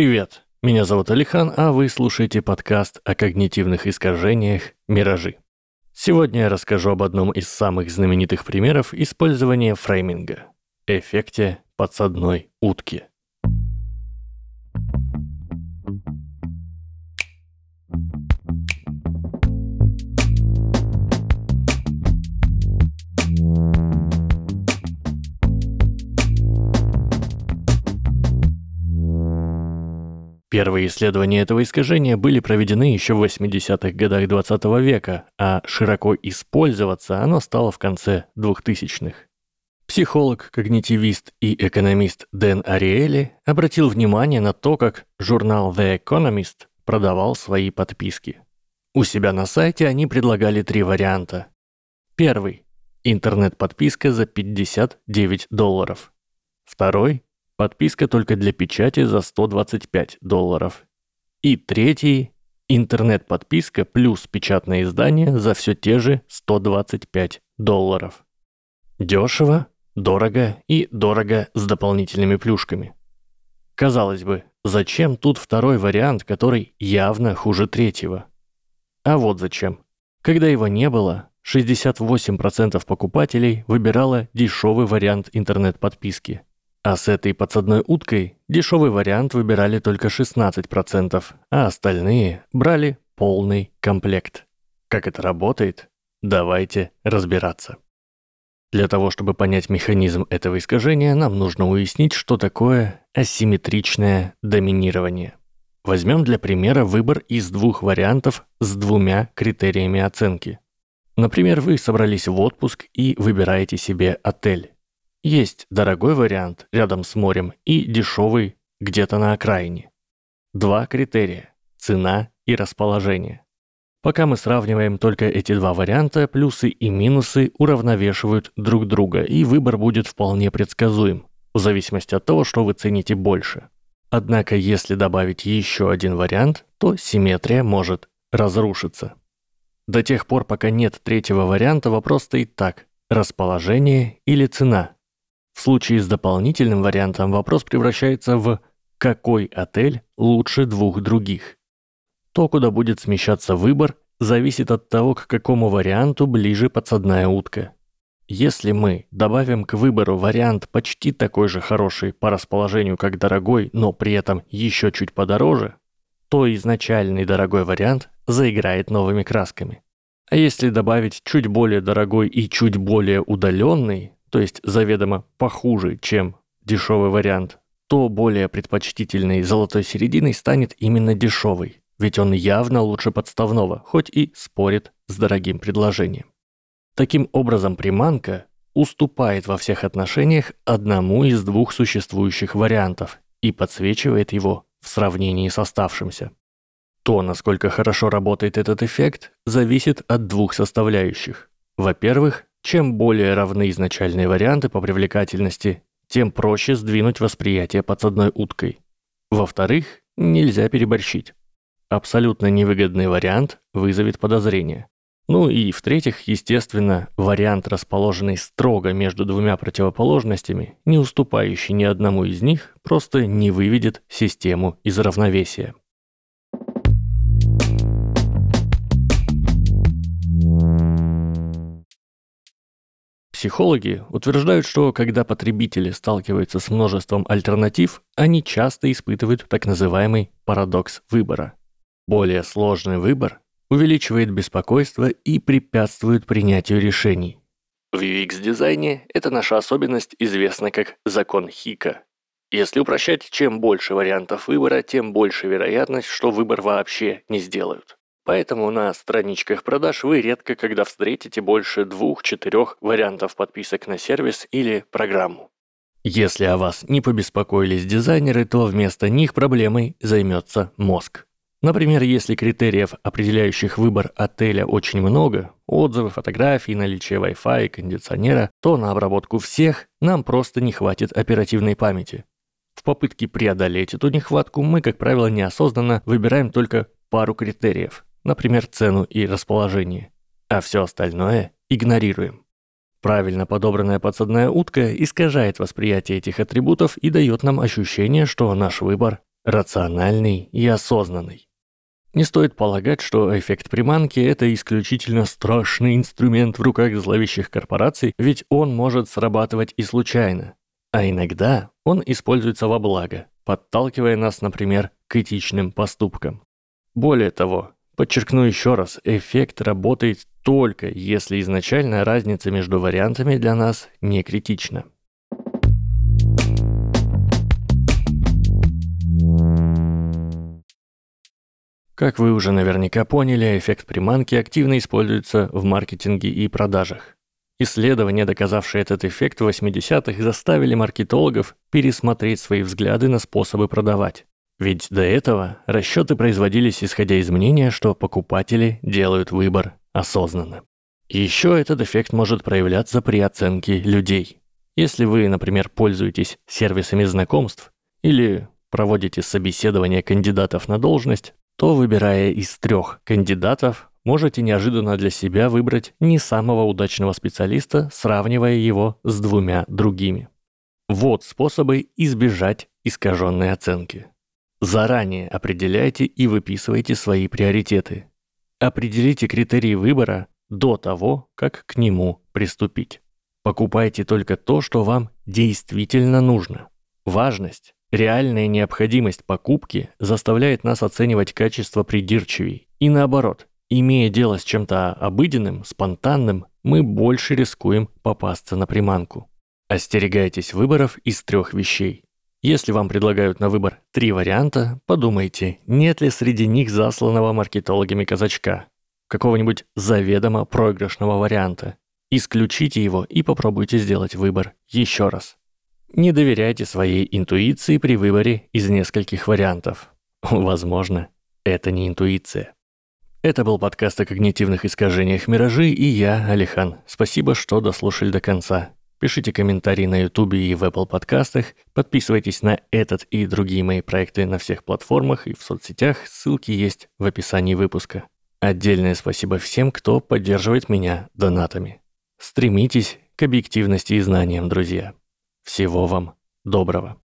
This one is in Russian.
Привет, меня зовут Алихан, а вы слушаете подкаст о когнитивных искажениях «Миражи». Сегодня я расскажу об одном из самых знаменитых примеров использования фрейминга – эффекте подсадной утки. Первые исследования этого искажения были проведены еще в 80-х годах 20 -го века, а широко использоваться оно стало в конце 2000-х. Психолог, когнитивист и экономист Дэн Ариэли обратил внимание на то, как журнал The Economist продавал свои подписки. У себя на сайте они предлагали три варианта. Первый – интернет-подписка за 59 долларов. Второй Подписка только для печати за 125 долларов. И третий – интернет-подписка плюс печатное издание за все те же 125 долларов. Дешево, дорого и дорого с дополнительными плюшками. Казалось бы, зачем тут второй вариант, который явно хуже третьего? А вот зачем. Когда его не было, 68% покупателей выбирало дешевый вариант интернет-подписки – а с этой подсадной уткой дешевый вариант выбирали только 16%, а остальные брали полный комплект. Как это работает? Давайте разбираться. Для того, чтобы понять механизм этого искажения, нам нужно уяснить, что такое асимметричное доминирование. Возьмем для примера выбор из двух вариантов с двумя критериями оценки. Например, вы собрались в отпуск и выбираете себе отель. Есть дорогой вариант рядом с морем и дешевый где-то на окраине. Два критерия – цена и расположение. Пока мы сравниваем только эти два варианта, плюсы и минусы уравновешивают друг друга, и выбор будет вполне предсказуем, в зависимости от того, что вы цените больше. Однако, если добавить еще один вариант, то симметрия может разрушиться. До тех пор, пока нет третьего варианта, вопрос стоит так – расположение или цена – в случае с дополнительным вариантом вопрос превращается в «какой отель лучше двух других?». То, куда будет смещаться выбор, зависит от того, к какому варианту ближе подсадная утка. Если мы добавим к выбору вариант почти такой же хороший по расположению, как дорогой, но при этом еще чуть подороже, то изначальный дорогой вариант заиграет новыми красками. А если добавить чуть более дорогой и чуть более удаленный, то есть заведомо похуже, чем дешевый вариант, то более предпочтительной золотой серединой станет именно дешевый, ведь он явно лучше подставного, хоть и спорит с дорогим предложением. Таким образом, приманка уступает во всех отношениях одному из двух существующих вариантов и подсвечивает его в сравнении с оставшимся. То, насколько хорошо работает этот эффект, зависит от двух составляющих. Во-первых, чем более равны изначальные варианты по привлекательности, тем проще сдвинуть восприятие подсадной уткой. Во-вторых, нельзя переборщить. Абсолютно невыгодный вариант вызовет подозрение. Ну и в-третьих, естественно, вариант, расположенный строго между двумя противоположностями, не уступающий ни одному из них, просто не выведет систему из равновесия. Психологи утверждают, что когда потребители сталкиваются с множеством альтернатив, они часто испытывают так называемый парадокс выбора. Более сложный выбор увеличивает беспокойство и препятствует принятию решений. В UX-дизайне эта наша особенность известна как закон Хика. Если упрощать, чем больше вариантов выбора, тем больше вероятность, что выбор вообще не сделают. Поэтому на страничках продаж вы редко когда встретите больше двух-четырех вариантов подписок на сервис или программу. Если о вас не побеспокоились дизайнеры, то вместо них проблемой займется мозг. Например, если критериев, определяющих выбор отеля, очень много, отзывы, фотографии, наличие Wi-Fi, кондиционера, то на обработку всех нам просто не хватит оперативной памяти. В попытке преодолеть эту нехватку мы, как правило, неосознанно выбираем только пару критериев, например, цену и расположение, а все остальное игнорируем. Правильно подобранная подсадная утка искажает восприятие этих атрибутов и дает нам ощущение, что наш выбор рациональный и осознанный. Не стоит полагать, что эффект приманки – это исключительно страшный инструмент в руках зловещих корпораций, ведь он может срабатывать и случайно. А иногда он используется во благо, подталкивая нас, например, к этичным поступкам. Более того, подчеркну еще раз, эффект работает только если изначальная разница между вариантами для нас не критична. Как вы уже наверняка поняли, эффект приманки активно используется в маркетинге и продажах. Исследования, доказавшие этот эффект в 80-х, заставили маркетологов пересмотреть свои взгляды на способы продавать. Ведь до этого расчеты производились исходя из мнения, что покупатели делают выбор осознанно. Еще этот эффект может проявляться при оценке людей. Если вы, например, пользуетесь сервисами знакомств или проводите собеседование кандидатов на должность, то, выбирая из трех кандидатов, можете неожиданно для себя выбрать не самого удачного специалиста, сравнивая его с двумя другими. Вот способы избежать искаженной оценки. Заранее определяйте и выписывайте свои приоритеты. Определите критерии выбора до того, как к нему приступить. Покупайте только то, что вам действительно нужно. Важность Реальная необходимость покупки заставляет нас оценивать качество придирчивей. И наоборот, имея дело с чем-то обыденным, спонтанным, мы больше рискуем попасться на приманку. Остерегайтесь выборов из трех вещей. Если вам предлагают на выбор три варианта, подумайте, нет ли среди них засланного маркетологами казачка, какого-нибудь заведомо проигрышного варианта. Исключите его и попробуйте сделать выбор еще раз. Не доверяйте своей интуиции при выборе из нескольких вариантов. Возможно, это не интуиция. Это был подкаст о когнитивных искажениях «Миражи» и я, Алихан. Спасибо, что дослушали до конца. Пишите комментарии на YouTube и в Apple подкастах, подписывайтесь на этот и другие мои проекты на всех платформах и в соцсетях, ссылки есть в описании выпуска. Отдельное спасибо всем, кто поддерживает меня донатами. Стремитесь к объективности и знаниям, друзья. Всего вам доброго.